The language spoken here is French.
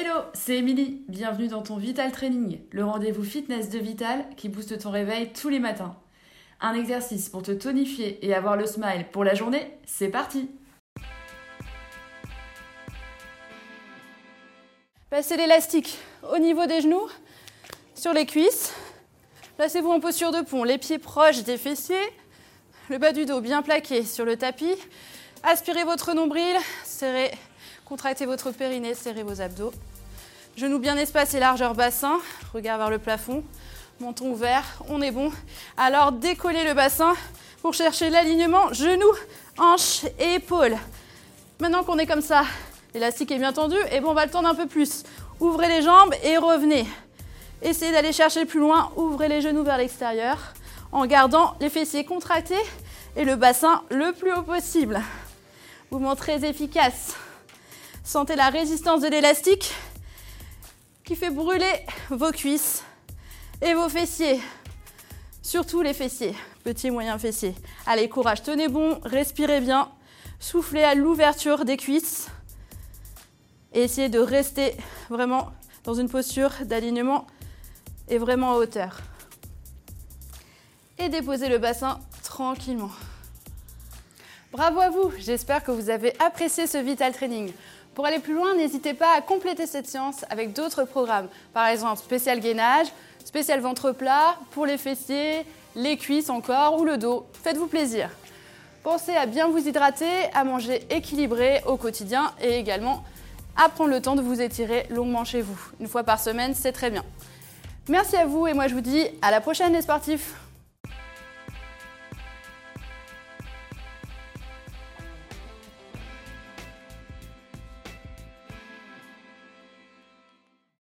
Hello, c'est Émilie. Bienvenue dans ton Vital Training, le rendez-vous fitness de Vital qui booste ton réveil tous les matins. Un exercice pour te tonifier et avoir le smile pour la journée, c'est parti Passez l'élastique au niveau des genoux, sur les cuisses. Placez-vous en posture de pont, les pieds proches des fessiers, le bas du dos bien plaqué sur le tapis. Aspirez votre nombril, serrez, contractez votre périnée, serrez vos abdos. Genoux bien espacés, largeur bassin, regard vers le plafond, menton ouvert, on est bon. Alors décollez le bassin pour chercher l'alignement genoux, hanches et épaules. Maintenant qu'on est comme ça, l'élastique est bien tendu, et bon, on va le tendre un peu plus. Ouvrez les jambes et revenez. Essayez d'aller chercher plus loin, ouvrez les genoux vers l'extérieur en gardant les fessiers contractés et le bassin le plus haut possible. Mouvement très efficace. Sentez la résistance de l'élastique qui fait brûler vos cuisses et vos fessiers. Surtout les fessiers, petits et moyens fessiers. Allez, courage, tenez bon, respirez bien, soufflez à l'ouverture des cuisses et essayez de rester vraiment dans une posture d'alignement et vraiment en hauteur. Et déposez le bassin tranquillement. Bravo à vous, j'espère que vous avez apprécié ce Vital Training. Pour aller plus loin, n'hésitez pas à compléter cette séance avec d'autres programmes. Par exemple, spécial gainage, spécial ventre plat, pour les fessiers, les cuisses encore ou le dos. Faites-vous plaisir. Pensez à bien vous hydrater, à manger équilibré au quotidien et également à prendre le temps de vous étirer longuement chez vous. Une fois par semaine, c'est très bien. Merci à vous et moi je vous dis à la prochaine les sportifs